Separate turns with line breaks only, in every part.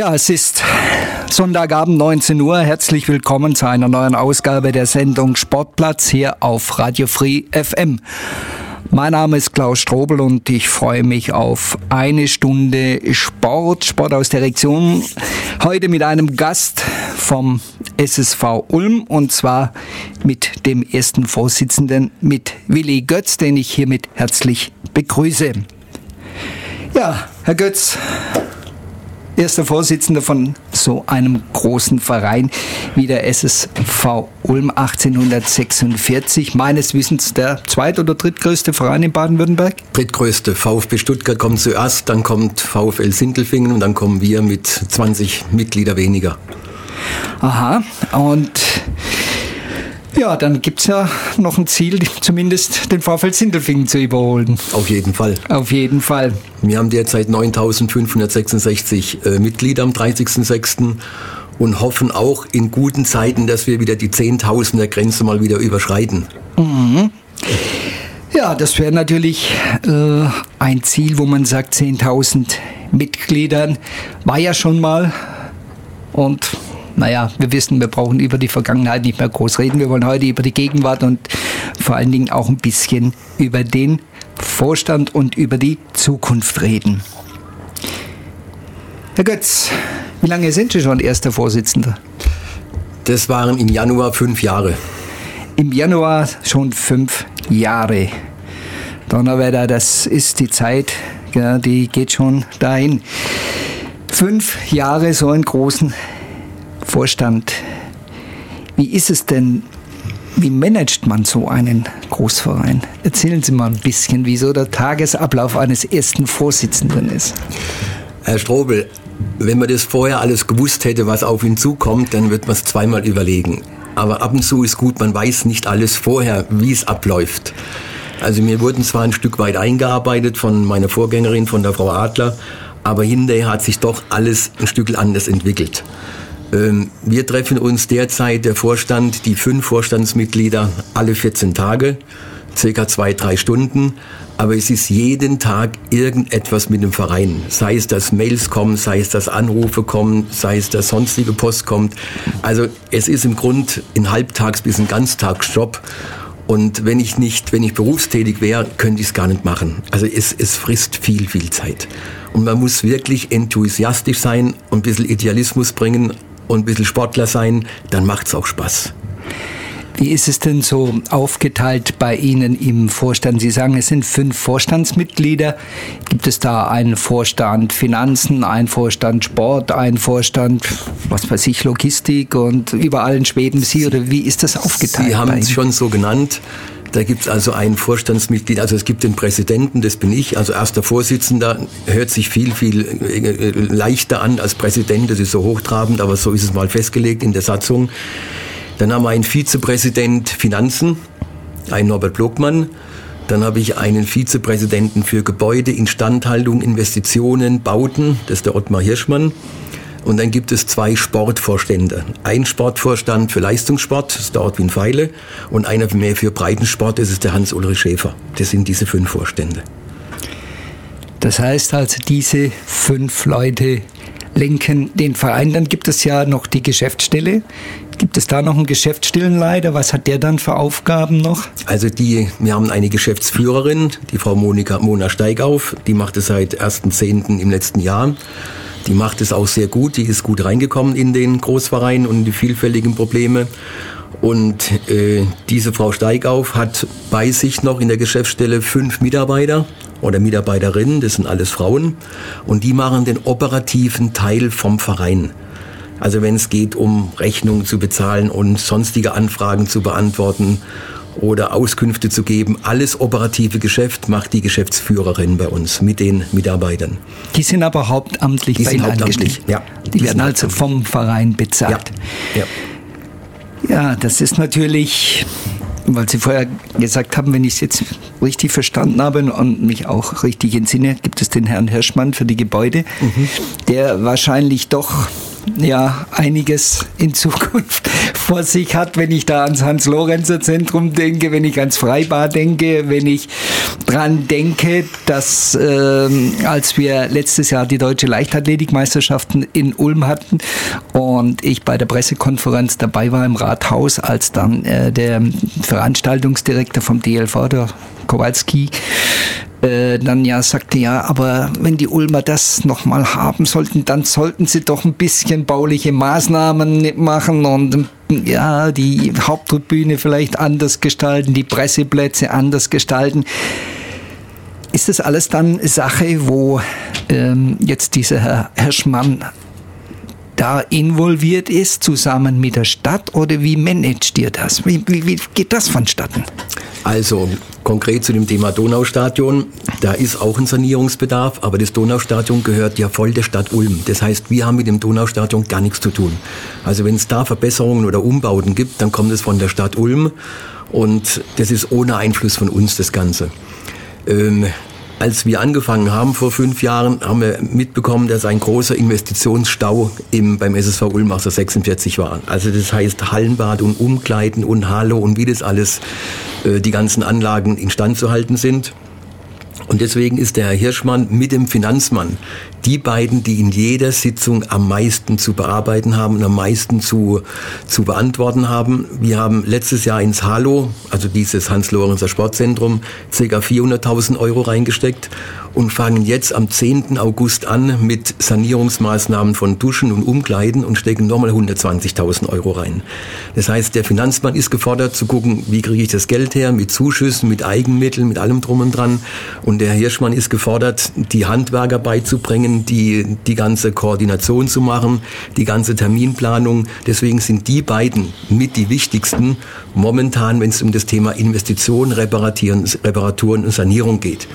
Ja, es ist Sonntagabend 19 Uhr. Herzlich willkommen zu einer neuen Ausgabe der Sendung Sportplatz hier auf Radio Free FM. Mein Name ist Klaus Strobel und ich freue mich auf eine Stunde Sport, Sport aus der Region. Heute mit einem Gast vom SSV Ulm und zwar mit dem ersten Vorsitzenden, mit Willi Götz, den ich hiermit herzlich begrüße. Ja, Herr Götz, erster Vorsitzender von so einem großen Verein wie der SSV Ulm 1846. Meines Wissens der zweit- oder drittgrößte Verein in Baden-Württemberg?
Drittgrößte. VfB Stuttgart kommt zuerst, dann kommt VfL Sindelfingen und dann kommen wir mit 20 Mitglieder weniger.
Aha, und ja, dann gibt es ja noch ein Ziel, zumindest den VfL Sindelfingen zu überholen.
Auf jeden Fall.
Auf jeden Fall.
Wir haben derzeit 9566 äh, Mitglieder am 30.06. und hoffen auch in guten Zeiten, dass wir wieder die 10.000er Grenze mal wieder überschreiten.
Mhm. Ja, das wäre natürlich äh, ein Ziel, wo man sagt, 10.000 Mitgliedern war ja schon mal und naja, wir wissen, wir brauchen über die Vergangenheit nicht mehr groß reden. Wir wollen heute über die Gegenwart und vor allen Dingen auch ein bisschen über den Vorstand und über die Zukunft reden. Herr Götz, wie lange sind Sie schon erster Vorsitzender?
Das waren im Januar fünf Jahre.
Im Januar schon fünf Jahre. Donnerwetter, das ist die Zeit, ja, die geht schon dahin. Fünf Jahre so einen großen Vorstand. Wie ist es denn, wie managt man so einen Großverein? Erzählen Sie mal ein bisschen, wie so der Tagesablauf eines ersten Vorsitzenden ist.
Herr Strobel, wenn man das vorher alles gewusst hätte, was auf ihn zukommt, dann wird man es zweimal überlegen. Aber ab und zu ist gut, man weiß nicht alles vorher, wie es abläuft. Also mir wurden zwar ein Stück weit eingearbeitet von meiner Vorgängerin, von der Frau Adler, aber hinterher hat sich doch alles ein Stück anders entwickelt. Ähm, wir treffen uns derzeit, der Vorstand, die fünf Vorstandsmitglieder, alle 14 Tage, circa zwei, drei Stunden. Aber es ist jeden Tag irgendetwas mit dem Verein. Sei es, dass Mails kommen, sei es, dass Anrufe kommen, sei es, dass sonstige Post kommt. Also es ist im Grund ein Halbtags- bis ein Ganztagsjob. Und wenn ich nicht, wenn ich berufstätig wäre, könnte ich es gar nicht machen. Also es, es frisst viel, viel Zeit. Und man muss wirklich enthusiastisch sein und ein bisschen Idealismus bringen und ein bisschen Sportler sein, dann macht es auch Spaß.
Wie ist es denn so aufgeteilt bei Ihnen im Vorstand? Sie sagen, es sind fünf Vorstandsmitglieder. Gibt es da einen Vorstand Finanzen, einen Vorstand Sport, einen Vorstand, was weiß ich, Logistik und überall in Schweden Sie oder wie ist das aufgeteilt?
Sie haben es schon so genannt. Da gibt es also ein Vorstandsmitglied, also es gibt den Präsidenten, das bin ich, also erster Vorsitzender, hört sich viel, viel äh, leichter an als Präsident, das ist so hochtrabend, aber so ist es mal festgelegt in der Satzung. Dann haben wir einen Vizepräsident Finanzen, einen Norbert Blogmann. Dann habe ich einen Vizepräsidenten für Gebäude, Instandhaltung, Investitionen, Bauten, das ist der Ottmar Hirschmann. Und dann gibt es zwei Sportvorstände. Ein Sportvorstand für Leistungssport, das ist der Ortwin Feile, und einer mehr für Breitensport, das ist der Hans-Ulrich Schäfer. Das sind diese fünf Vorstände.
Das heißt also, diese fünf Leute lenken den Verein. Dann gibt es ja noch die Geschäftsstelle. Gibt es da noch einen Geschäftsstellenleiter? Was hat der dann für Aufgaben noch?
Also die, wir haben eine Geschäftsführerin, die Frau Monika Mona Steigauf, die macht es seit 1.10. im letzten Jahr. Die macht es auch sehr gut, die ist gut reingekommen in den Großverein und die vielfältigen Probleme. Und äh, diese Frau Steigauf hat bei sich noch in der Geschäftsstelle fünf Mitarbeiter oder Mitarbeiterinnen, das sind alles Frauen, und die machen den operativen Teil vom Verein. Also wenn es geht, um Rechnungen zu bezahlen und sonstige Anfragen zu beantworten oder Auskünfte zu geben. Alles operative Geschäft macht die Geschäftsführerin bei uns mit den Mitarbeitern.
Die sind aber hauptamtlich
die
bei
sind
Ihnen
hauptamtlich,
ja. Die, die werden also vom Verein bezahlt.
Ja.
ja. ja, das ist natürlich weil Sie vorher gesagt haben, wenn ich es jetzt richtig verstanden habe und mich auch richtig entsinne, gibt es den Herrn Hirschmann für die Gebäude, mhm. der wahrscheinlich doch ja einiges in Zukunft vor sich hat, wenn ich da ans Hans-Lorenzer-Zentrum denke, wenn ich ans Freibad denke, wenn ich dran denke, dass äh, als wir letztes Jahr die deutsche Leichtathletikmeisterschaften in Ulm hatten und ich bei der Pressekonferenz dabei war im Rathaus, als dann äh, der Veranstaltungsdirektor vom DLV, der Kowalski, äh, dann ja sagte, ja, aber wenn die Ulmer das nochmal haben sollten, dann sollten sie doch ein bisschen bauliche Maßnahmen machen und ja, die Haupttribüne vielleicht anders gestalten, die Presseplätze anders gestalten. Ist das alles dann Sache, wo ähm, jetzt dieser Herr Hirschmann da involviert ist, zusammen mit der Stadt? Oder wie managt ihr das? Wie, wie, wie geht das vonstatten?
Also konkret zu dem Thema Donaustadion, da ist auch ein Sanierungsbedarf, aber das Donaustadion gehört ja voll der Stadt Ulm. Das heißt, wir haben mit dem Donaustadion gar nichts zu tun. Also wenn es da Verbesserungen oder Umbauten gibt, dann kommt es von der Stadt Ulm und das ist ohne Einfluss von uns das Ganze. Ähm, als wir angefangen haben vor fünf Jahren, haben wir mitbekommen, dass ein großer Investitionsstau im, beim SSV Ulm 46 war. Also das heißt Hallenbad und Umkleiden und Halo und wie das alles, äh, die ganzen Anlagen instand zu halten sind. Und deswegen ist der Herr Hirschmann mit dem Finanzmann die beiden, die in jeder Sitzung am meisten zu bearbeiten haben und am meisten zu, zu beantworten haben. Wir haben letztes Jahr ins Halo, also dieses Hans-Lorenzer Sportzentrum, ca. 400.000 Euro reingesteckt und fangen jetzt am 10. August an mit Sanierungsmaßnahmen von Duschen und Umkleiden und stecken nochmal 120.000 Euro rein. Das heißt, der Finanzmann ist gefordert zu gucken, wie kriege ich das Geld her, mit Zuschüssen, mit Eigenmitteln, mit allem drum und dran. Und der Hirschmann ist gefordert, die Handwerker beizubringen, die, die ganze Koordination zu machen, die ganze Terminplanung. Deswegen sind die beiden mit die wichtigsten momentan, wenn es um das Thema Investitionen, Reparaturen, Reparaturen und Sanierung geht.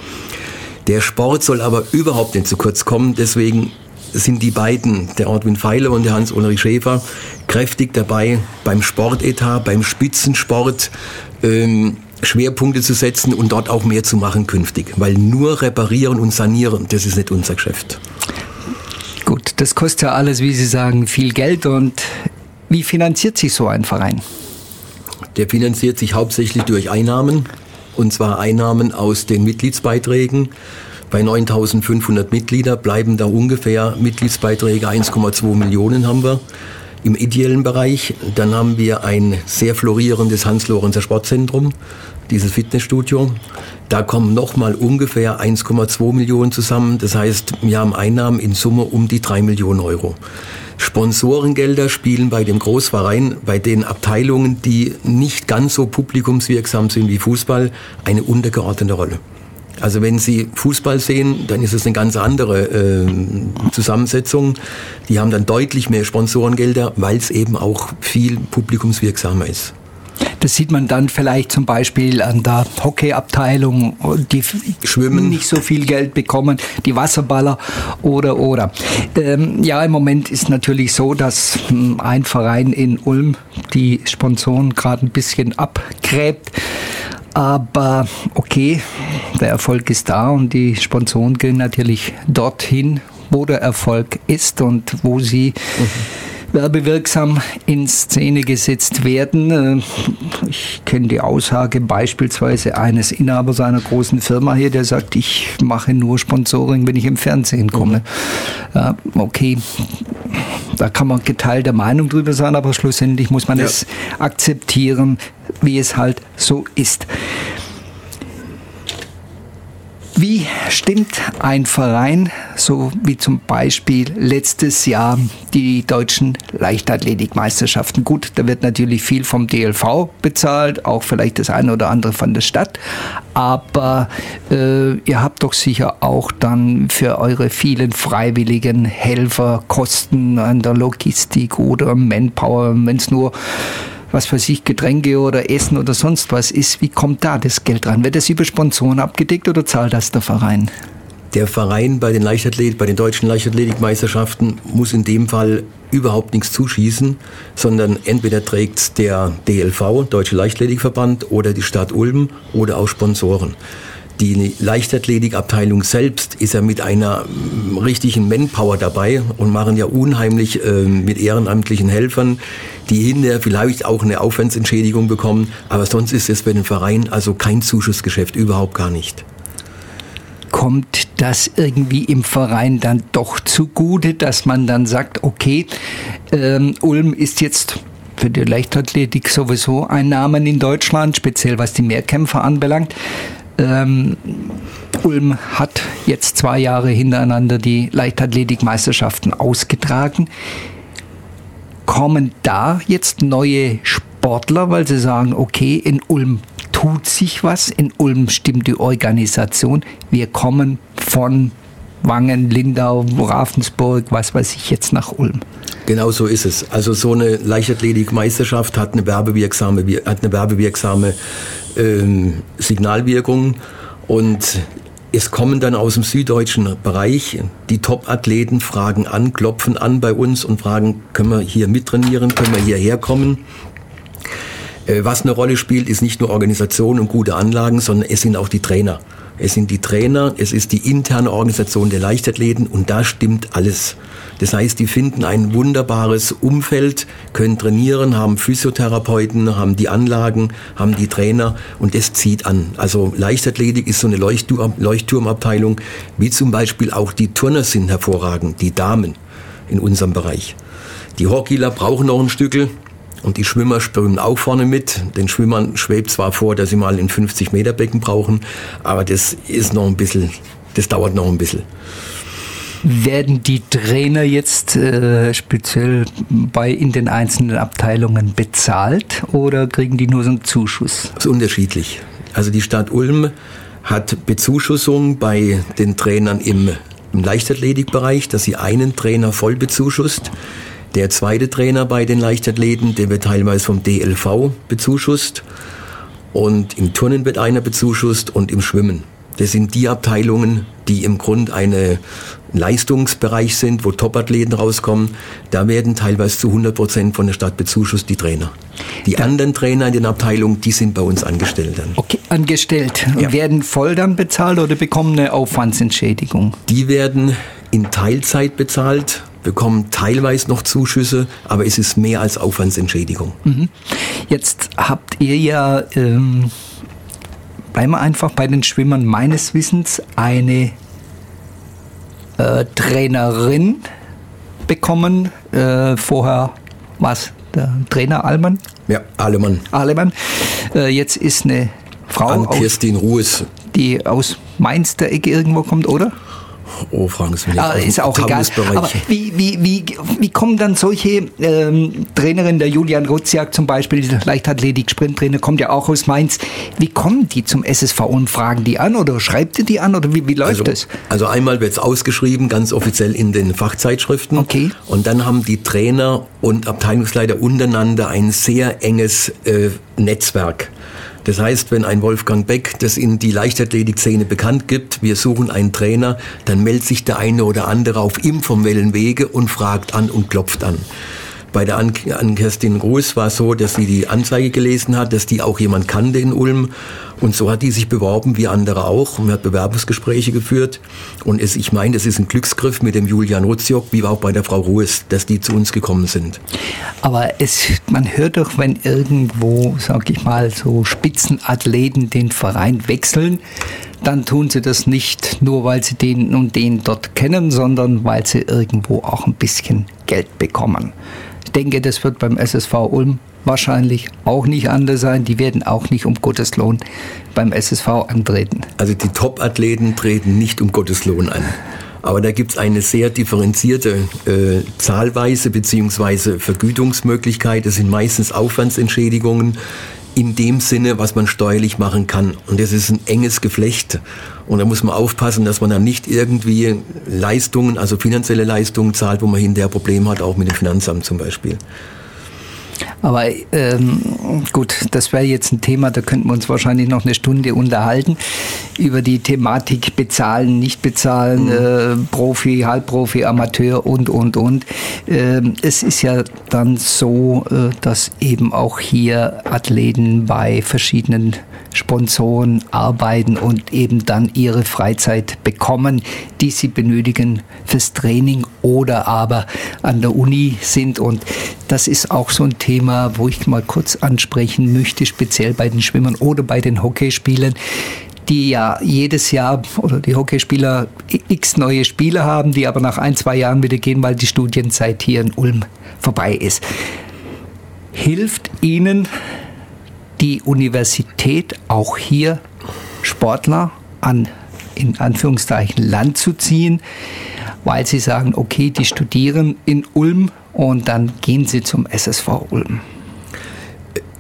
Der Sport soll aber überhaupt nicht zu kurz kommen. Deswegen sind die beiden, der Ortwin Pfeiler und der Hans-Ulrich Schäfer, kräftig dabei, beim Sportetat, beim Spitzensport ähm, Schwerpunkte zu setzen und dort auch mehr zu machen künftig. Weil nur reparieren und sanieren, das ist nicht unser Geschäft.
Gut, das kostet ja alles, wie Sie sagen, viel Geld. Und wie finanziert sich so ein Verein?
Der finanziert sich hauptsächlich durch Einnahmen und zwar Einnahmen aus den Mitgliedsbeiträgen. Bei 9500 Mitglieder bleiben da ungefähr Mitgliedsbeiträge 1,2 Millionen haben wir im ideellen Bereich. Dann haben wir ein sehr florierendes Hans-Lorenzer Sportzentrum, dieses Fitnessstudio. Da kommen nochmal ungefähr 1,2 Millionen zusammen. Das heißt, wir haben Einnahmen in Summe um die 3 Millionen Euro. Sponsorengelder spielen bei dem Großverein, bei den Abteilungen, die nicht ganz so publikumswirksam sind wie Fußball, eine untergeordnete Rolle. Also wenn Sie Fußball sehen, dann ist es eine ganz andere äh, Zusammensetzung. Die haben dann deutlich mehr Sponsorengelder, weil es eben auch viel publikumswirksamer ist.
Das sieht man dann vielleicht zum Beispiel an der Hockeyabteilung, die Schwimmen nicht so viel Geld bekommen, die Wasserballer oder oder. Ähm, ja, im Moment ist natürlich so, dass hm, ein Verein in Ulm die Sponsoren gerade ein bisschen abgräbt. Aber okay, der Erfolg ist da und die Sponsoren gehen natürlich dorthin, wo der Erfolg ist und wo sie mhm werbewirksam in Szene gesetzt werden. Äh, ich kenne die Aussage beispielsweise eines Inhabers einer großen Firma hier, der sagt, ich mache nur Sponsoring, wenn ich im Fernsehen komme. Mhm. Okay, da kann man geteilter Meinung drüber sein, aber schlussendlich muss man ja. es akzeptieren, wie es halt so ist. Wie stimmt ein Verein, so wie zum Beispiel letztes Jahr die deutschen Leichtathletikmeisterschaften? Gut, da wird natürlich viel vom DLV bezahlt, auch vielleicht das eine oder andere von der Stadt, aber äh, ihr habt doch sicher auch dann für eure vielen freiwilligen Helfer Kosten an der Logistik oder Manpower, wenn es nur was für sich Getränke oder Essen oder sonst was ist, wie kommt da das Geld ran? Wird das über Sponsoren abgedeckt oder zahlt das der Verein?
Der Verein bei den Leichtathlet, bei den deutschen Leichtathletikmeisterschaften muss in dem Fall überhaupt nichts zuschießen, sondern entweder trägt der DLV, Deutsche Leichtathletikverband, oder die Stadt Ulm oder auch Sponsoren. Die Leichtathletikabteilung selbst ist ja mit einer mm, richtigen Manpower dabei und machen ja unheimlich äh, mit ehrenamtlichen Helfern, die hinterher vielleicht auch eine Aufwandsentschädigung bekommen. Aber sonst ist es für den Verein also kein Zuschussgeschäft, überhaupt gar nicht
kommt das irgendwie im Verein dann doch zugute, dass man dann sagt, okay, ähm, Ulm ist jetzt für die Leichtathletik sowieso ein Name in Deutschland, speziell was die Mehrkämpfer anbelangt. Ähm, Ulm hat jetzt zwei Jahre hintereinander die Leichtathletikmeisterschaften ausgetragen. Kommen da jetzt neue Sportler, weil sie sagen, okay, in Ulm tut sich was, in Ulm stimmt die Organisation. Wir kommen von Wangen, Lindau, Ravensburg, was weiß ich jetzt nach Ulm.
Genau so ist es. Also so eine Leichtathletikmeisterschaft hat eine werbewirksame, hat eine werbewirksame ähm, Signalwirkung und es kommen dann aus dem süddeutschen Bereich die Top-Athleten, fragen an, klopfen an bei uns und fragen, können wir hier mittrainieren, können wir hierher kommen. Äh, was eine Rolle spielt, ist nicht nur Organisation und gute Anlagen, sondern es sind auch die Trainer. Es sind die Trainer, es ist die interne Organisation der Leichtathleten und da stimmt alles. Das heißt, die finden ein wunderbares Umfeld, können trainieren, haben Physiotherapeuten, haben die Anlagen, haben die Trainer und das zieht an. Also Leichtathletik ist so eine Leuchtturm, Leuchtturmabteilung, wie zum Beispiel auch die Turner sind hervorragend, die Damen in unserem Bereich. Die Hockeyler brauchen noch ein Stückel, und die Schwimmer schwimmen auch vorne mit. Den Schwimmern schwebt zwar vor, dass sie mal ein 50 Meter Becken brauchen, aber das ist noch ein bisschen, das dauert noch ein bisschen.
Werden die Trainer jetzt äh, speziell bei in den einzelnen Abteilungen bezahlt oder kriegen die nur so einen Zuschuss?
Das ist unterschiedlich. Also die Stadt Ulm hat Bezuschussung bei den Trainern im, im Leichtathletikbereich, dass sie einen Trainer voll bezuschusst. Der zweite Trainer bei den Leichtathleten, der wird teilweise vom DLV bezuschusst. Und im Turnen wird einer bezuschusst und im Schwimmen. Das sind die Abteilungen, die im Grund eine Leistungsbereich sind, wo Topathleten rauskommen. Da werden teilweise zu 100 Prozent von der Stadt bezuschusst die Trainer. Die anderen Trainer in den Abteilungen, die sind bei uns angestellt dann.
Okay, angestellt. Ja. Werden voll dann bezahlt oder bekommen eine Aufwandsentschädigung?
Die werden in Teilzeit bezahlt bekommen teilweise noch Zuschüsse, aber es ist mehr als Aufwandsentschädigung. Mhm.
Jetzt habt ihr ja ähm, bleiben wir einfach bei den Schwimmern meines Wissens eine äh, Trainerin bekommen. Äh, vorher was? Der Trainer Allmann?
Ja, Alemann.
Alemann. Äh, jetzt ist eine Frau. An
Kirstin Ruhes.
Die aus Mainz der Ecke irgendwo kommt, oder?
Oh, fragen Sie mich.
Ah, ist auch egal. Aber wie, wie, wie, wie kommen dann solche ähm, Trainerinnen, der Julian Rutziak zum Beispiel, Leichtathletik-Sprinttrainer, kommt ja auch aus Mainz. Wie kommen die zum SSV und fragen die an oder schreibt ihr die an oder wie, wie läuft
also,
das?
Also einmal wird es ausgeschrieben, ganz offiziell in den Fachzeitschriften.
Okay.
Und dann haben die Trainer und Abteilungsleiter untereinander ein sehr enges äh, Netzwerk. Das heißt, wenn ein Wolfgang Beck das in die Leichtathletik-Szene bekannt gibt, wir suchen einen Trainer, dann meldet sich der eine oder andere auf informellen Wege und fragt an und klopft an. Bei der Ann-Kerstin Gruß war es so, dass sie die Anzeige gelesen hat, dass die auch jemand kannte in Ulm. Und so hat die sich beworben, wie andere auch. Und hat Bewerbungsgespräche geführt. Und es, ich meine, das ist ein Glücksgriff mit dem Julian Rutziok, wie auch bei der Frau Ruhes, dass die zu uns gekommen sind.
Aber es, man hört doch, wenn irgendwo, sag ich mal, so Spitzenathleten den Verein wechseln, dann tun sie das nicht nur, weil sie den und den dort kennen, sondern weil sie irgendwo auch ein bisschen Geld bekommen denke, das wird beim SSV Ulm wahrscheinlich auch nicht anders sein. Die werden auch nicht um Gottes Lohn beim SSV antreten.
Also die Top-Athleten treten nicht um Gottes Lohn an. Aber da gibt es eine sehr differenzierte äh, Zahlweise bzw. Vergütungsmöglichkeit. Das sind meistens Aufwandsentschädigungen in dem Sinne, was man steuerlich machen kann. Und das ist ein enges Geflecht. Und da muss man aufpassen, dass man dann nicht irgendwie Leistungen, also finanzielle Leistungen zahlt, wo man hinterher Probleme hat, auch mit dem Finanzamt zum Beispiel.
Aber ähm, gut, das wäre jetzt ein Thema, da könnten wir uns wahrscheinlich noch eine Stunde unterhalten über die Thematik bezahlen, nicht bezahlen, mhm. äh, Profi, Halbprofi, Amateur und, und, und. Ähm, es ist ja dann so, äh, dass eben auch hier Athleten bei verschiedenen Sponsoren arbeiten und eben dann ihre Freizeit bekommen, die sie benötigen fürs Training oder aber an der Uni sind. Und das ist auch so ein Thema, wo ich mal kurz ansprechen möchte, speziell bei den Schwimmern oder bei den Hockeyspielern die ja jedes Jahr oder die Hockeyspieler x neue Spiele haben, die aber nach ein, zwei Jahren wieder gehen, weil die Studienzeit hier in Ulm vorbei ist. Hilft Ihnen die Universität auch hier Sportler an in Anführungszeichen Land zu ziehen, weil sie sagen, okay, die studieren in Ulm und dann gehen sie zum SSV Ulm.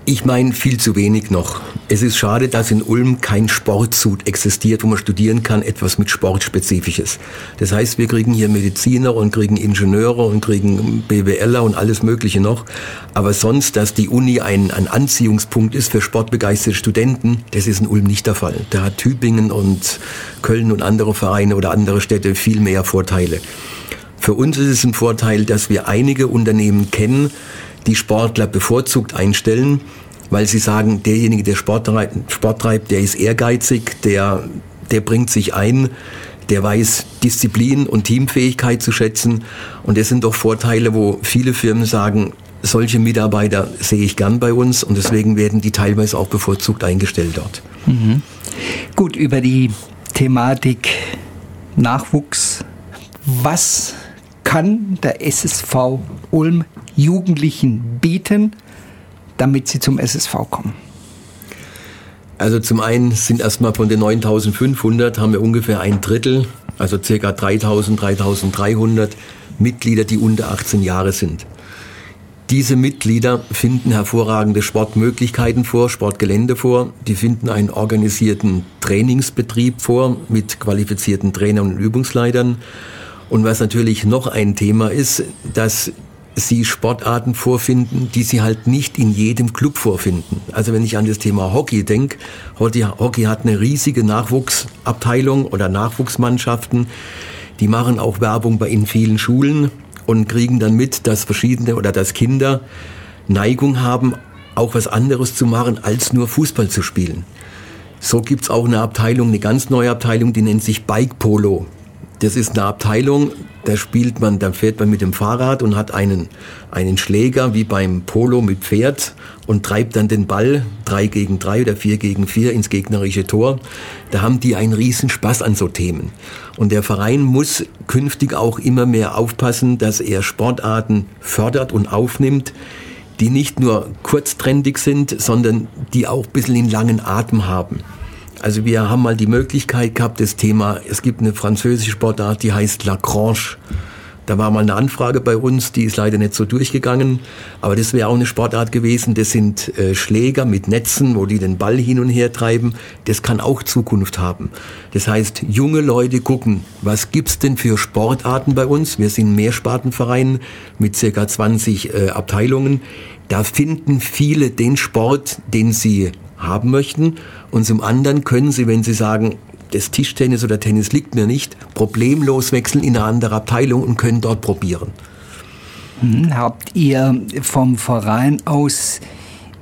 Ich meine viel zu wenig noch. Es ist schade, dass in Ulm kein Sportsud existiert, wo man studieren kann, etwas mit Sportspezifisches. Das heißt, wir kriegen hier Mediziner und kriegen Ingenieure und kriegen BWLer und alles Mögliche noch. Aber sonst, dass die Uni ein, ein Anziehungspunkt ist für sportbegeisterte Studenten, das ist in Ulm nicht der Fall. Da hat Tübingen und Köln und andere Vereine oder andere Städte viel mehr Vorteile. Für uns ist es ein Vorteil, dass wir einige Unternehmen kennen, die Sportler bevorzugt einstellen, weil sie sagen, derjenige, der Sport treibt, der ist ehrgeizig, der, der bringt sich ein, der weiß Disziplin und Teamfähigkeit zu schätzen. Und das sind doch Vorteile, wo viele Firmen sagen, solche Mitarbeiter sehe ich gern bei uns und deswegen werden die teilweise auch bevorzugt eingestellt dort.
Mhm. Gut, über die Thematik Nachwuchs. Was kann der SSV Ulm Jugendlichen bieten, damit sie zum SSV kommen?
Also zum einen sind erstmal von den 9500 haben wir ungefähr ein Drittel, also circa 3000, 3300 Mitglieder, die unter 18 Jahre sind. Diese Mitglieder finden hervorragende Sportmöglichkeiten vor, Sportgelände vor. Die finden einen organisierten Trainingsbetrieb vor mit qualifizierten Trainern und Übungsleitern. Und was natürlich noch ein Thema ist, dass sie Sportarten vorfinden, die sie halt nicht in jedem Club vorfinden. Also wenn ich an das Thema Hockey denke, Hockey hat eine riesige Nachwuchsabteilung oder Nachwuchsmannschaften, die machen auch Werbung bei in vielen Schulen und kriegen dann mit, dass verschiedene oder dass Kinder Neigung haben, auch was anderes zu machen, als nur Fußball zu spielen. So gibt's auch eine Abteilung, eine ganz neue Abteilung, die nennt sich Bike Polo. Das ist eine Abteilung, da spielt man, da fährt man mit dem Fahrrad und hat einen, einen Schläger wie beim Polo mit Pferd und treibt dann den Ball drei gegen drei oder vier gegen vier ins gegnerische Tor. Da haben die einen riesen Spaß an so Themen. Und der Verein muss künftig auch immer mehr aufpassen, dass er Sportarten fördert und aufnimmt, die nicht nur kurztrendig sind, sondern die auch ein bisschen in langen Atem haben. Also wir haben mal die Möglichkeit gehabt, das Thema, es gibt eine französische Sportart, die heißt Lacranche. Da war mal eine Anfrage bei uns, die ist leider nicht so durchgegangen, aber das wäre auch eine Sportart gewesen. Das sind äh, Schläger mit Netzen, wo die den Ball hin und her treiben. Das kann auch Zukunft haben. Das heißt, junge Leute gucken, was gibt's denn für Sportarten bei uns? Wir sind ein Mehrspartenverein mit circa 20 äh, Abteilungen. Da finden viele den Sport, den sie haben möchten. Und zum anderen können Sie, wenn Sie sagen, das Tischtennis oder Tennis liegt mir nicht, problemlos wechseln in eine andere Abteilung und können dort probieren.
Hm, habt ihr vom Verein aus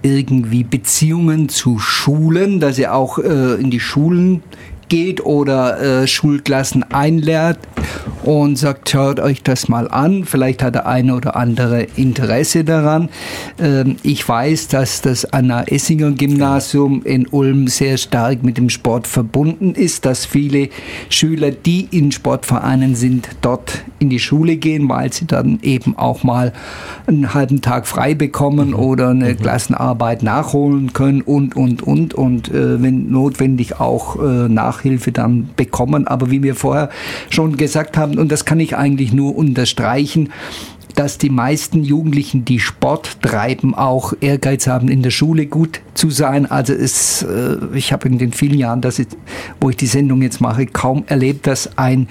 irgendwie Beziehungen zu Schulen, dass ihr auch äh, in die Schulen geht oder äh, Schulklassen einlädt und sagt, schaut euch das mal an. Vielleicht hat der eine oder andere Interesse daran. Ähm, ich weiß, dass das Anna Essinger Gymnasium in Ulm sehr stark mit dem Sport verbunden ist, dass viele Schüler, die in Sportvereinen sind, dort in die Schule gehen, weil sie dann eben auch mal einen halben Tag frei bekommen mhm. oder eine mhm. Klassenarbeit nachholen können und, und, und. Und äh, wenn notwendig auch äh, nach Nachhilfe dann bekommen. Aber wie wir vorher schon gesagt haben, und das kann ich eigentlich nur unterstreichen, dass die meisten Jugendlichen, die Sport treiben, auch Ehrgeiz haben, in der Schule gut zu sein. Also es, äh, ich habe in den vielen Jahren, dass ich, wo ich die Sendung jetzt mache, kaum erlebt, dass ein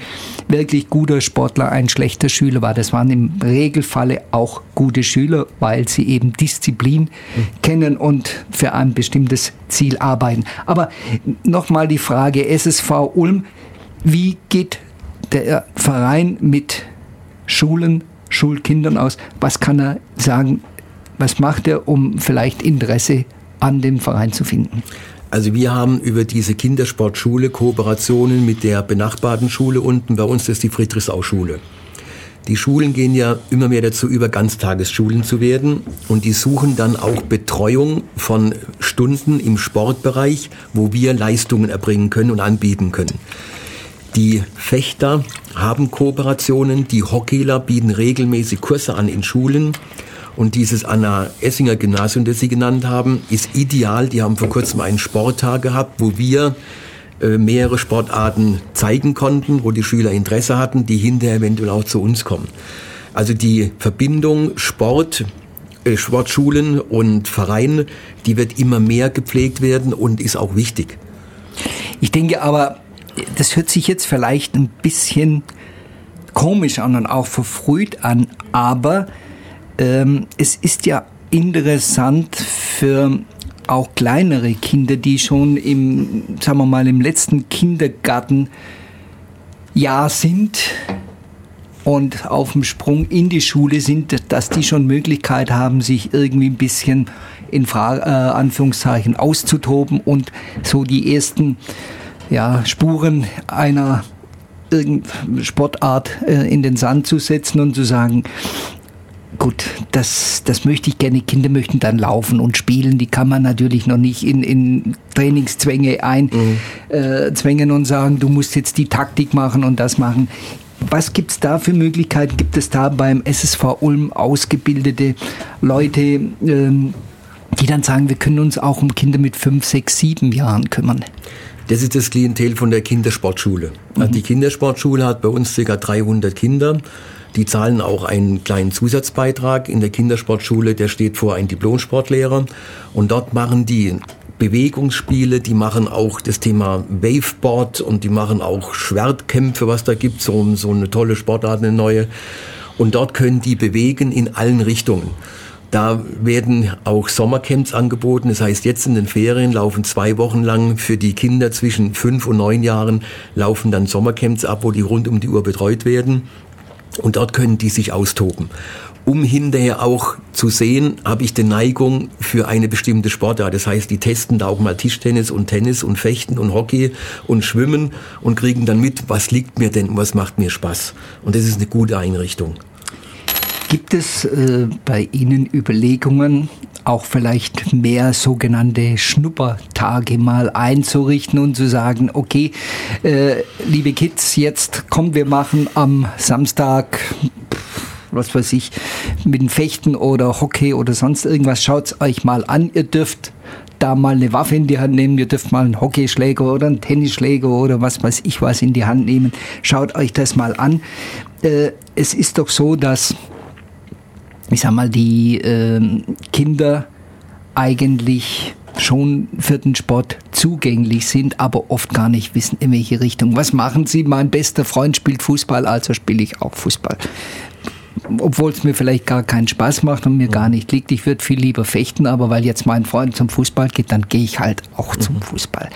wirklich guter Sportler ein schlechter Schüler war. Das waren im Regelfalle auch gute Schüler, weil sie eben Disziplin mhm. kennen und für ein bestimmtes Ziel arbeiten. Aber nochmal die Frage, SSV Ulm, wie geht der Verein mit Schulen, Schulkindern aus? Was kann er sagen? Was macht er, um vielleicht Interesse an dem Verein zu finden?
Also wir haben über diese Kindersportschule Kooperationen mit der benachbarten Schule unten. Bei uns ist die Friedrichsau-Schule. Die Schulen gehen ja immer mehr dazu über, Ganztagesschulen zu werden und die suchen dann auch Betreuung von Stunden im Sportbereich, wo wir Leistungen erbringen können und anbieten können. Die Fechter haben Kooperationen, die Hockeyler bieten regelmäßig Kurse an in Schulen. Und dieses Anna Essinger Gymnasium, das Sie genannt haben, ist ideal. Die haben vor kurzem einen Sporttag gehabt, wo wir äh, mehrere Sportarten zeigen konnten, wo die Schüler Interesse hatten, die hinterher eventuell auch zu uns kommen. Also die Verbindung Sport, äh, Sportschulen und Verein, die wird immer mehr gepflegt werden und ist auch wichtig.
Ich denke aber, das hört sich jetzt vielleicht ein bisschen komisch an und auch verfrüht an, aber ähm, es ist ja interessant für auch kleinere Kinder, die schon im, sagen wir mal, im letzten Kindergartenjahr sind und auf dem Sprung in die Schule sind, dass die schon Möglichkeit haben, sich irgendwie ein bisschen in Frage, äh, Anführungszeichen auszutoben und so die ersten ja, Spuren einer Sportart äh, in den Sand zu setzen und zu sagen, gut, das, das möchte ich gerne. Kinder möchten dann laufen und spielen. Die kann man natürlich noch nicht in, in Trainingszwänge einzwängen mhm. äh, und sagen, du musst jetzt die Taktik machen und das machen. Was gibt es da für Möglichkeiten? Gibt es da beim SSV Ulm ausgebildete Leute, ähm, die dann sagen, wir können uns auch um Kinder mit fünf, sechs, sieben Jahren kümmern?
Das ist das Klientel von der Kindersportschule. Also mhm. Die Kindersportschule hat bei uns ca. 300 Kinder. Die zahlen auch einen kleinen Zusatzbeitrag. In der Kindersportschule, der steht vor ein Diplomsportlehrer. Und dort machen die Bewegungsspiele, die machen auch das Thema Waveboard und die machen auch Schwertkämpfe, was da gibt, so, so eine tolle Sportart, eine neue. Und dort können die bewegen in allen Richtungen. Da werden auch Sommercamps angeboten. Das heißt, jetzt in den Ferien laufen zwei Wochen lang für die Kinder zwischen fünf und neun Jahren laufen dann Sommercamps ab, wo die rund um die Uhr betreut werden. Und dort können die sich austoben. Um hinterher auch zu sehen, habe ich die Neigung für eine bestimmte Sportart. Das heißt, die testen da auch mal Tischtennis und Tennis und Fechten und Hockey und Schwimmen und kriegen dann mit, was liegt mir denn und was macht mir Spaß. Und das ist eine gute Einrichtung.
Gibt es äh, bei Ihnen Überlegungen, auch vielleicht mehr sogenannte Schnuppertage mal einzurichten und zu sagen, okay, äh, liebe Kids, jetzt kommen wir machen am Samstag was weiß ich, mit dem Fechten oder Hockey oder sonst irgendwas, schaut euch mal an. Ihr dürft da mal eine Waffe in die Hand nehmen, ihr dürft mal einen Hockeyschläger oder einen Tennisschläger oder was weiß ich was in die Hand nehmen. Schaut euch das mal an. Äh, es ist doch so, dass ich sag mal, die äh, Kinder eigentlich schon für den Sport zugänglich sind, aber oft gar nicht wissen, in welche Richtung. Was machen sie? Mein bester Freund spielt Fußball, also spiele ich auch Fußball. Obwohl es mir vielleicht gar keinen Spaß macht und mir gar nicht liegt. Ich würde viel lieber fechten, aber weil jetzt mein Freund zum Fußball geht, dann gehe ich halt auch zum mhm. Fußball.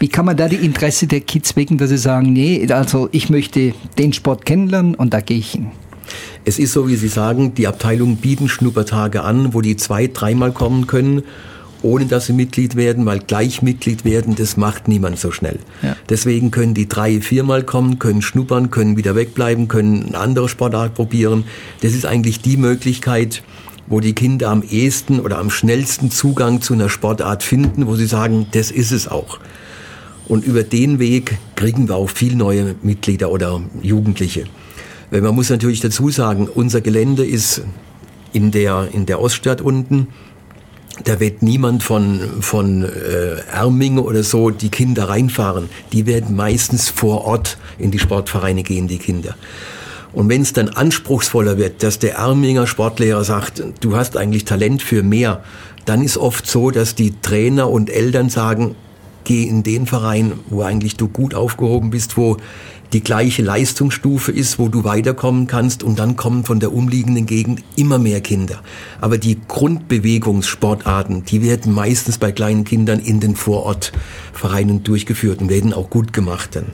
Wie kann man da die Interesse der Kids wecken, dass sie sagen, nee, also ich möchte den Sport kennenlernen und da gehe ich hin?
Es ist so, wie Sie sagen, die Abteilungen bieten Schnuppertage an, wo die zwei, dreimal kommen können, ohne dass sie Mitglied werden, weil gleich Mitglied werden, das macht niemand so schnell. Ja. Deswegen können die drei, viermal kommen, können schnuppern, können wieder wegbleiben, können eine andere Sportart probieren. Das ist eigentlich die Möglichkeit, wo die Kinder am ehesten oder am schnellsten Zugang zu einer Sportart finden, wo sie sagen, das ist es auch. Und über den Weg kriegen wir auch viel neue Mitglieder oder Jugendliche. Weil man muss natürlich dazu sagen, unser Gelände ist in der, in der Oststadt unten. Da wird niemand von, von äh, Erming oder so die Kinder reinfahren. Die werden meistens vor Ort in die Sportvereine gehen, die Kinder. Und wenn es dann anspruchsvoller wird, dass der Erminger Sportlehrer sagt, du hast eigentlich Talent für mehr, dann ist oft so, dass die Trainer und Eltern sagen, geh in den Verein, wo eigentlich du gut aufgehoben bist, wo die gleiche Leistungsstufe ist, wo du weiterkommen kannst und dann kommen von der umliegenden Gegend immer mehr Kinder. Aber die Grundbewegungssportarten, die werden meistens bei kleinen Kindern in den Vorortvereinen durchgeführt und werden auch gut gemacht dann.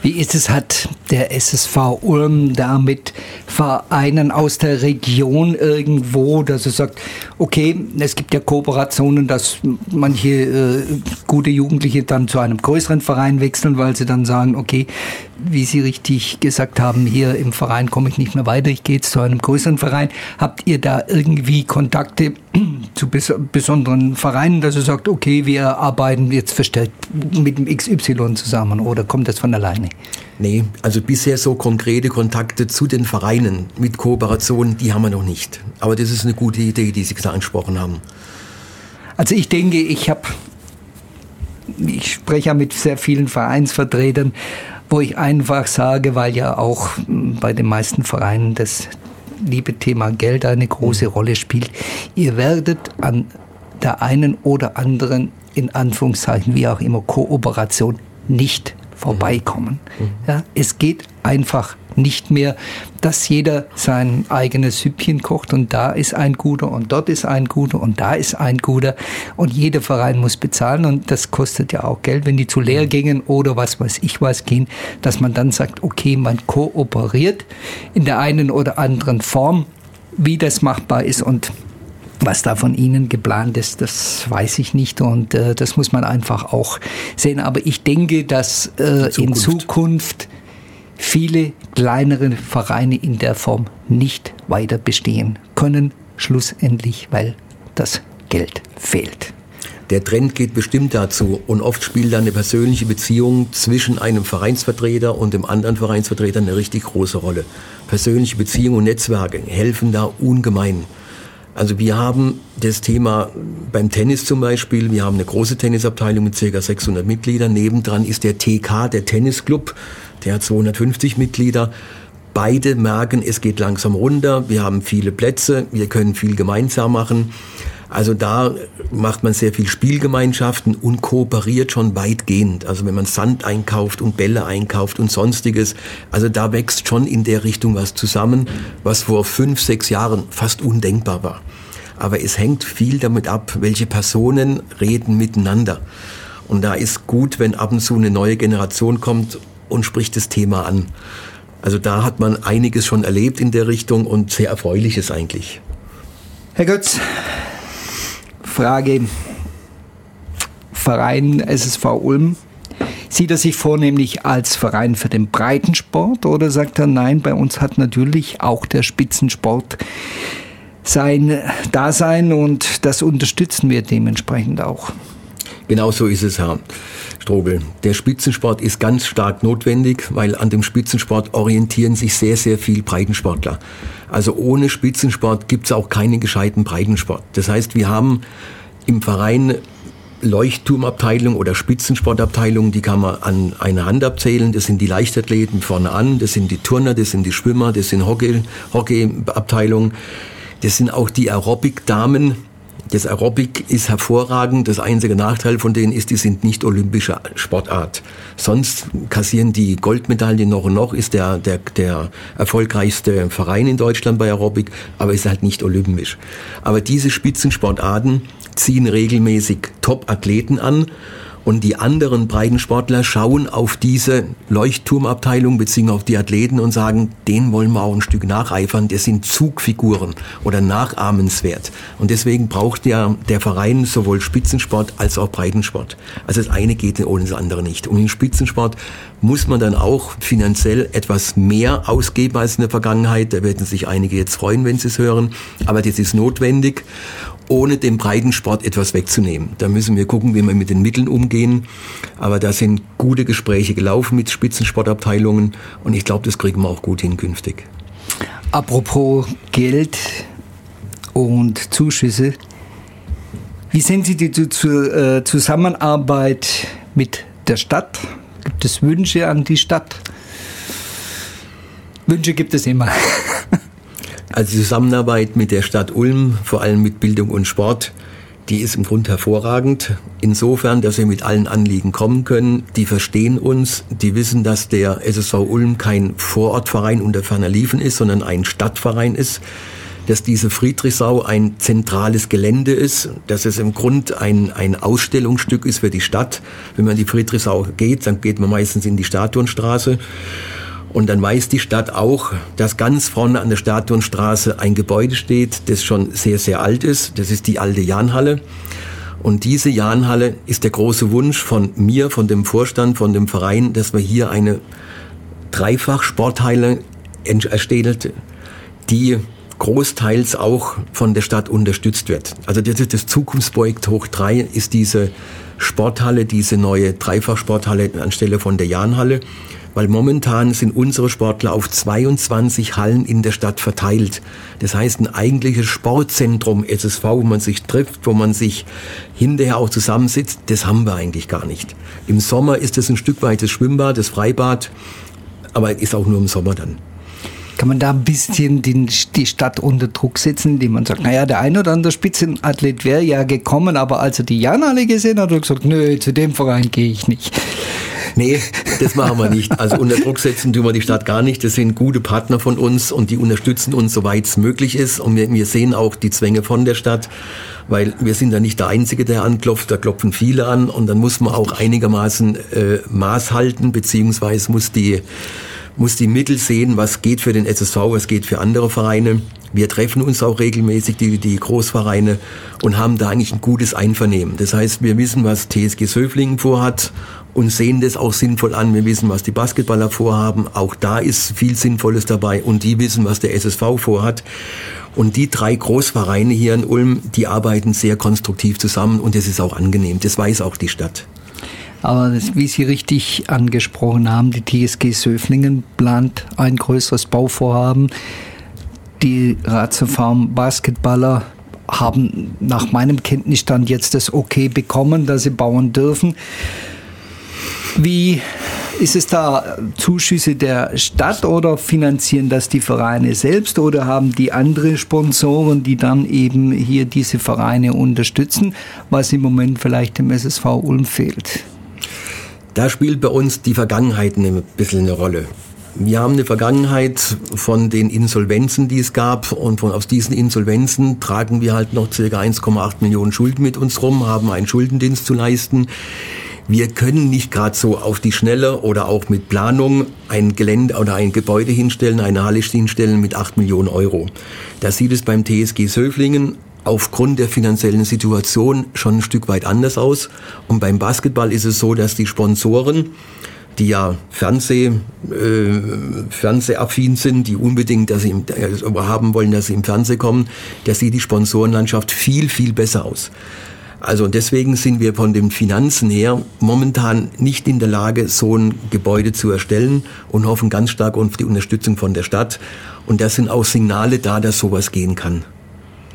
Wie ist es, hat der SSV Ulm da mit Vereinen aus der Region irgendwo, dass er sagt, okay, es gibt ja Kooperationen, dass manche äh, gute Jugendliche dann zu einem größeren Verein wechseln, weil sie dann sagen, okay, wie Sie richtig gesagt haben, hier im Verein komme ich nicht mehr weiter, ich gehe jetzt zu einem größeren Verein. Habt ihr da irgendwie Kontakte zu bes besonderen Vereinen, dass ihr sagt, okay, wir arbeiten jetzt verstärkt mit dem XY zusammen oder kommt das von alleine?
Nee, also bisher so konkrete Kontakte zu den Vereinen mit Kooperationen, die haben wir noch nicht. Aber das ist eine gute Idee, die Sie da angesprochen haben.
Also ich denke, ich habe, ich spreche ja mit sehr vielen Vereinsvertretern wo ich einfach sage, weil ja auch bei den meisten Vereinen das liebe Thema Geld eine große mhm. Rolle spielt, ihr werdet an der einen oder anderen, in Anführungszeichen, wie auch immer, Kooperation nicht vorbeikommen. Mhm. Ja, es geht einfach nicht mehr, dass jeder sein eigenes Süppchen kocht und da ist ein guter und dort ist ein guter und da ist ein guter und jeder Verein muss bezahlen und das kostet ja auch Geld, wenn die zu Lehrgängen oder was weiß ich was gehen, dass man dann sagt, okay, man kooperiert in der einen oder anderen Form, wie das machbar ist und was da von Ihnen geplant ist, das weiß ich nicht und äh, das muss man einfach auch sehen. Aber ich denke, dass äh, Zukunft. in Zukunft viele kleinere Vereine in der Form nicht weiter bestehen können, schlussendlich, weil das Geld fehlt.
Der Trend geht bestimmt dazu und oft spielt da eine persönliche Beziehung zwischen einem Vereinsvertreter und dem anderen Vereinsvertreter eine richtig große Rolle. Persönliche Beziehungen und Netzwerke helfen da ungemein. Also wir haben das Thema beim Tennis zum Beispiel, wir haben eine große Tennisabteilung mit ca. 600 Mitgliedern. Nebendran ist der TK, der Tennisclub, der hat 250 Mitglieder. Beide merken, es geht langsam runter, wir haben viele Plätze, wir können viel gemeinsam machen. Also da macht man sehr viel Spielgemeinschaften und kooperiert schon weitgehend. Also wenn man Sand einkauft und Bälle einkauft und sonstiges, also da wächst schon in der Richtung was zusammen, was vor fünf, sechs Jahren fast undenkbar war. Aber es hängt viel damit ab, welche Personen reden miteinander. Und da ist gut, wenn ab und zu eine neue Generation kommt und spricht das Thema an. Also da hat man einiges schon erlebt in der Richtung und sehr erfreuliches eigentlich.
Herr Götz, Frage Verein SSV Ulm. Sieht er sich vornehmlich als Verein für den Breitensport oder sagt er, nein, bei uns hat natürlich auch der Spitzensport sein Dasein und das unterstützen wir dementsprechend auch?
Genau so ist es, Herr Strobel. Der Spitzensport ist ganz stark notwendig, weil an dem Spitzensport orientieren sich sehr, sehr viel Breitensportler. Also ohne Spitzensport gibt es auch keinen gescheiten Breitensport. Das heißt, wir haben im Verein Leuchtturmabteilung oder Spitzensportabteilung, die kann man an einer Hand abzählen. Das sind die Leichtathleten vorne an, das sind die Turner, das sind die Schwimmer, das sind Hockey, Hockeyabteilungen. Das sind auch die Aerobic-Damen, das Aerobic ist hervorragend. Das einzige Nachteil von denen ist, die sind nicht olympische Sportart. Sonst kassieren die Goldmedaillen noch und noch, ist der, der, der erfolgreichste Verein in Deutschland bei Aerobic, aber ist halt nicht olympisch. Aber diese Spitzensportarten ziehen regelmäßig Top-Athleten an und die anderen Breitensportler schauen auf diese Leuchtturmabteilung beziehungsweise auf die Athleten und sagen, den wollen wir auch ein Stück nacheifern. Das sind Zugfiguren oder nachahmenswert. Und deswegen braucht ja der Verein sowohl Spitzensport als auch Breitensport. Also das eine geht ohne das andere nicht. Und im Spitzensport muss man dann auch finanziell etwas mehr ausgeben als in der Vergangenheit. Da werden sich einige jetzt freuen, wenn sie es hören. Aber das ist notwendig ohne dem Breitensport etwas wegzunehmen. Da müssen wir gucken, wie wir mit den Mitteln umgehen. Aber da sind gute Gespräche gelaufen mit Spitzensportabteilungen und ich glaube, das kriegen wir auch gut hin künftig.
Apropos Geld und Zuschüsse. Wie sind Sie die äh, Zusammenarbeit mit der Stadt? Gibt es Wünsche an die Stadt? Wünsche gibt es immer.
Also die Zusammenarbeit mit der Stadt Ulm, vor allem mit Bildung und Sport, die ist im Grunde hervorragend. Insofern, dass wir mit allen Anliegen kommen können. Die verstehen uns, die wissen, dass der SSV Ulm kein Vorortverein unter ferner Liefen ist, sondern ein Stadtverein ist. Dass diese Friedrichsau ein zentrales Gelände ist, dass es im Grunde ein, ein Ausstellungsstück ist für die Stadt. Wenn man die Friedrichsau geht, dann geht man meistens in die Statuenstraße. Und dann weiß die Stadt auch, dass ganz vorne an der Statuenstraße ein Gebäude steht, das schon sehr, sehr alt ist. Das ist die alte Jahnhalle. Und diese Jahnhalle ist der große Wunsch von mir, von dem Vorstand, von dem Verein, dass wir hier eine Dreifach-Sporthalle erstellt, die großteils auch von der Stadt unterstützt wird. Also das ist das Zukunftsprojekt Hoch 3 ist diese Sporthalle, diese neue Dreifach-Sporthalle anstelle von der Jahnhalle weil momentan sind unsere Sportler auf 22 Hallen in der Stadt verteilt. Das heißt, ein eigentliches Sportzentrum SSV, wo man sich trifft, wo man sich hinterher auch zusammensitzt, das haben wir eigentlich gar nicht. Im Sommer ist es ein Stück weit das Schwimmbad, das Freibad, aber ist auch nur im Sommer dann.
Kann man da ein bisschen den, die Stadt unter Druck setzen, indem man sagt, naja, der ein oder andere Spitzenathlet wäre ja gekommen, aber als er die Janale gesehen hat, hat er gesagt, nö, zu dem Verein gehe ich nicht.
Nee, das machen wir nicht. Also unter Druck setzen tun wir die Stadt gar nicht. Das sind gute Partner von uns und die unterstützen uns, soweit es möglich ist. Und wir, wir sehen auch die Zwänge von der Stadt, weil wir sind ja nicht der Einzige, der anklopft. Da klopfen viele an und dann muss man auch einigermaßen äh, Maß halten, beziehungsweise muss die muss die Mittel sehen, was geht für den SSV, was geht für andere Vereine. Wir treffen uns auch regelmäßig, die, die Großvereine, und haben da eigentlich ein gutes Einvernehmen. Das heißt, wir wissen, was TSG Söflingen vorhat und sehen das auch sinnvoll an. Wir wissen, was die Basketballer vorhaben. Auch da ist viel Sinnvolles dabei. Und die wissen, was der SSV vorhat. Und die drei Großvereine hier in Ulm, die arbeiten sehr konstruktiv zusammen und das ist auch angenehm. Das weiß auch die Stadt.
Aber das, wie Sie richtig angesprochen haben, die TSG Söflingen plant ein größeres Bauvorhaben. Die Ratzefarm Basketballer haben nach meinem Kenntnisstand jetzt das Okay bekommen, dass sie bauen dürfen. Wie ist es da Zuschüsse der Stadt oder finanzieren das die Vereine selbst oder haben die andere Sponsoren, die dann eben hier diese Vereine unterstützen, was im Moment vielleicht dem SSV Ulm fehlt?
Da spielt bei uns die Vergangenheit ein bisschen eine Rolle. Wir haben eine Vergangenheit von den Insolvenzen, die es gab und von, aus diesen Insolvenzen tragen wir halt noch ca. 1,8 Millionen Schulden mit uns rum, haben einen Schuldendienst zu leisten. Wir können nicht gerade so auf die Schnelle oder auch mit Planung ein Gelände oder ein Gebäude hinstellen, eine Halle hinstellen mit 8 Millionen Euro. Da sieht es beim TSG Söflingen aufgrund der finanziellen Situation schon ein Stück weit anders aus. Und beim Basketball ist es so, dass die Sponsoren, die ja Fernseh, äh, Fernsehaffin sind, die unbedingt dass sie im, äh, haben wollen, dass sie im Fernsehen kommen, da sieht die Sponsorenlandschaft viel, viel besser aus. Also deswegen sind wir von den Finanzen her momentan nicht in der Lage, so ein Gebäude zu erstellen und hoffen ganz stark auf die Unterstützung von der Stadt. Und das sind auch Signale da, dass sowas gehen kann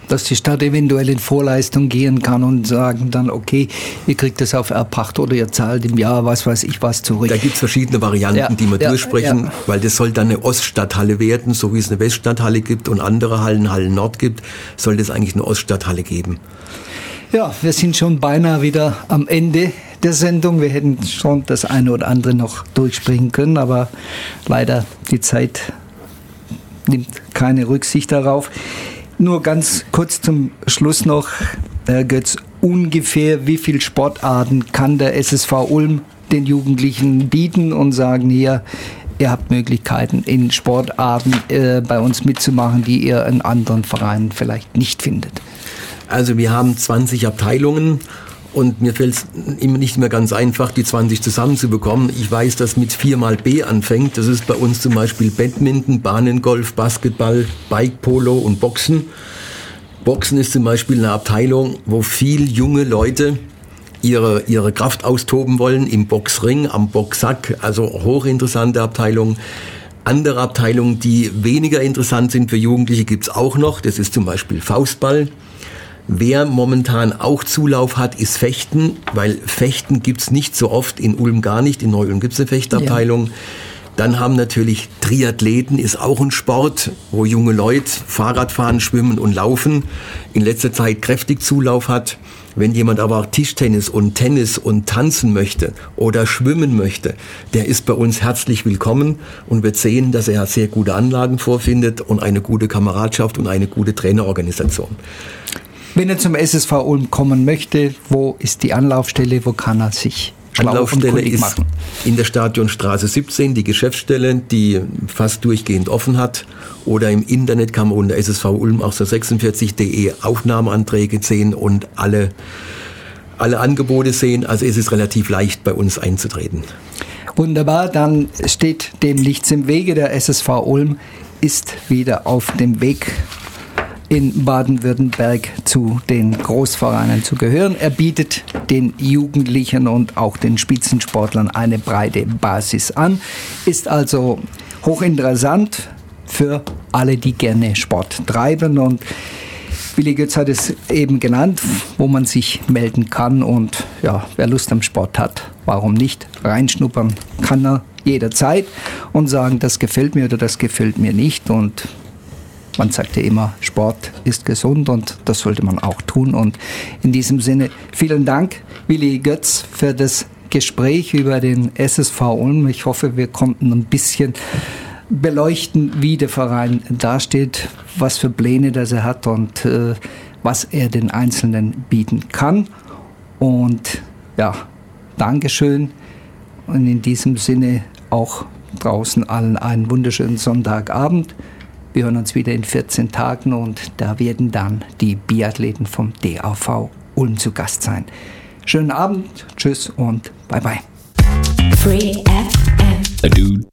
dass die Stadt eventuell in Vorleistung gehen kann und sagen dann, okay, ihr kriegt das auf Erpacht oder ihr zahlt im Jahr was weiß ich was zurück.
Da gibt es verschiedene Varianten, ja, die wir ja, durchsprechen, ja. weil das soll dann eine Oststadthalle werden, so wie es eine Weststadthalle gibt und andere Hallen, Hallen Nord gibt, soll das eigentlich eine Oststadthalle geben.
Ja, wir sind schon beinahe wieder am Ende der Sendung. Wir hätten schon das eine oder andere noch durchsprechen können, aber leider die Zeit nimmt keine Rücksicht darauf. Nur ganz kurz zum Schluss noch, Herr Götz, ungefähr wie viele Sportarten kann der SSV Ulm den Jugendlichen bieten und sagen hier, ihr habt Möglichkeiten in Sportarten äh, bei uns mitzumachen, die ihr in anderen Vereinen vielleicht nicht findet?
Also wir haben 20 Abteilungen und mir fällt es immer nicht mehr ganz einfach, die 20 zusammenzubekommen. Ich weiß, dass mit 4 mal B anfängt. Das ist bei uns zum Beispiel Badminton, Bahnengolf, Basketball, Bike Polo und Boxen. Boxen ist zum Beispiel eine Abteilung, wo viel junge Leute ihre, ihre Kraft austoben wollen im Boxring, am Boxsack. Also hochinteressante Abteilung. Andere Abteilungen, die weniger interessant sind für Jugendliche, gibt's auch noch. Das ist zum Beispiel Faustball. Wer momentan auch Zulauf hat, ist Fechten, weil Fechten gibt's nicht so oft, in Ulm gar nicht, in Neu-Ulm gibt's eine Fechtabteilung. Ja. Dann haben natürlich Triathleten, ist auch ein Sport, wo junge Leute Fahrrad fahren, schwimmen und laufen, in letzter Zeit kräftig Zulauf hat. Wenn jemand aber auch Tischtennis und Tennis und tanzen möchte oder schwimmen möchte, der ist bei uns herzlich willkommen und wird sehen, dass er sehr gute Anlagen vorfindet und eine gute Kameradschaft und eine gute Trainerorganisation.
Wenn er zum SSV Ulm kommen möchte, wo ist die Anlaufstelle, wo kann er sich
Anlaufstelle ist machen. in der Stadionstraße 17, die Geschäftsstelle, die fast durchgehend offen hat. Oder im Internet kann man unter SSV Ulm auch so 46.de Aufnahmeanträge sehen und alle, alle Angebote sehen. Also es ist relativ leicht bei uns einzutreten.
Wunderbar, dann steht dem nichts im Wege. Der SSV Ulm ist wieder auf dem Weg in Baden-Württemberg zu den Großvereinen zu gehören. Er bietet den Jugendlichen und auch den Spitzensportlern eine breite Basis an, ist also hochinteressant für alle, die gerne Sport treiben. Und Willi Götz hat es eben genannt, wo man sich melden kann. Und ja, wer Lust am Sport hat, warum nicht? Reinschnuppern kann er jederzeit und sagen, das gefällt mir oder das gefällt mir nicht. Und man sagt ja immer, Sport ist gesund und das sollte man auch tun. Und in diesem Sinne vielen Dank, Willi Götz, für das Gespräch über den SSV Ulm. Ich hoffe, wir konnten ein bisschen beleuchten, wie der Verein dasteht, was für Pläne das er hat und äh, was er den Einzelnen bieten kann. Und ja, Dankeschön. Und in diesem Sinne auch draußen allen einen wunderschönen Sonntagabend. Wir hören uns wieder in 14 Tagen und da werden dann die Biathleten vom DAV Ulm zu Gast sein. Schönen Abend, tschüss und bye bye. Free FM.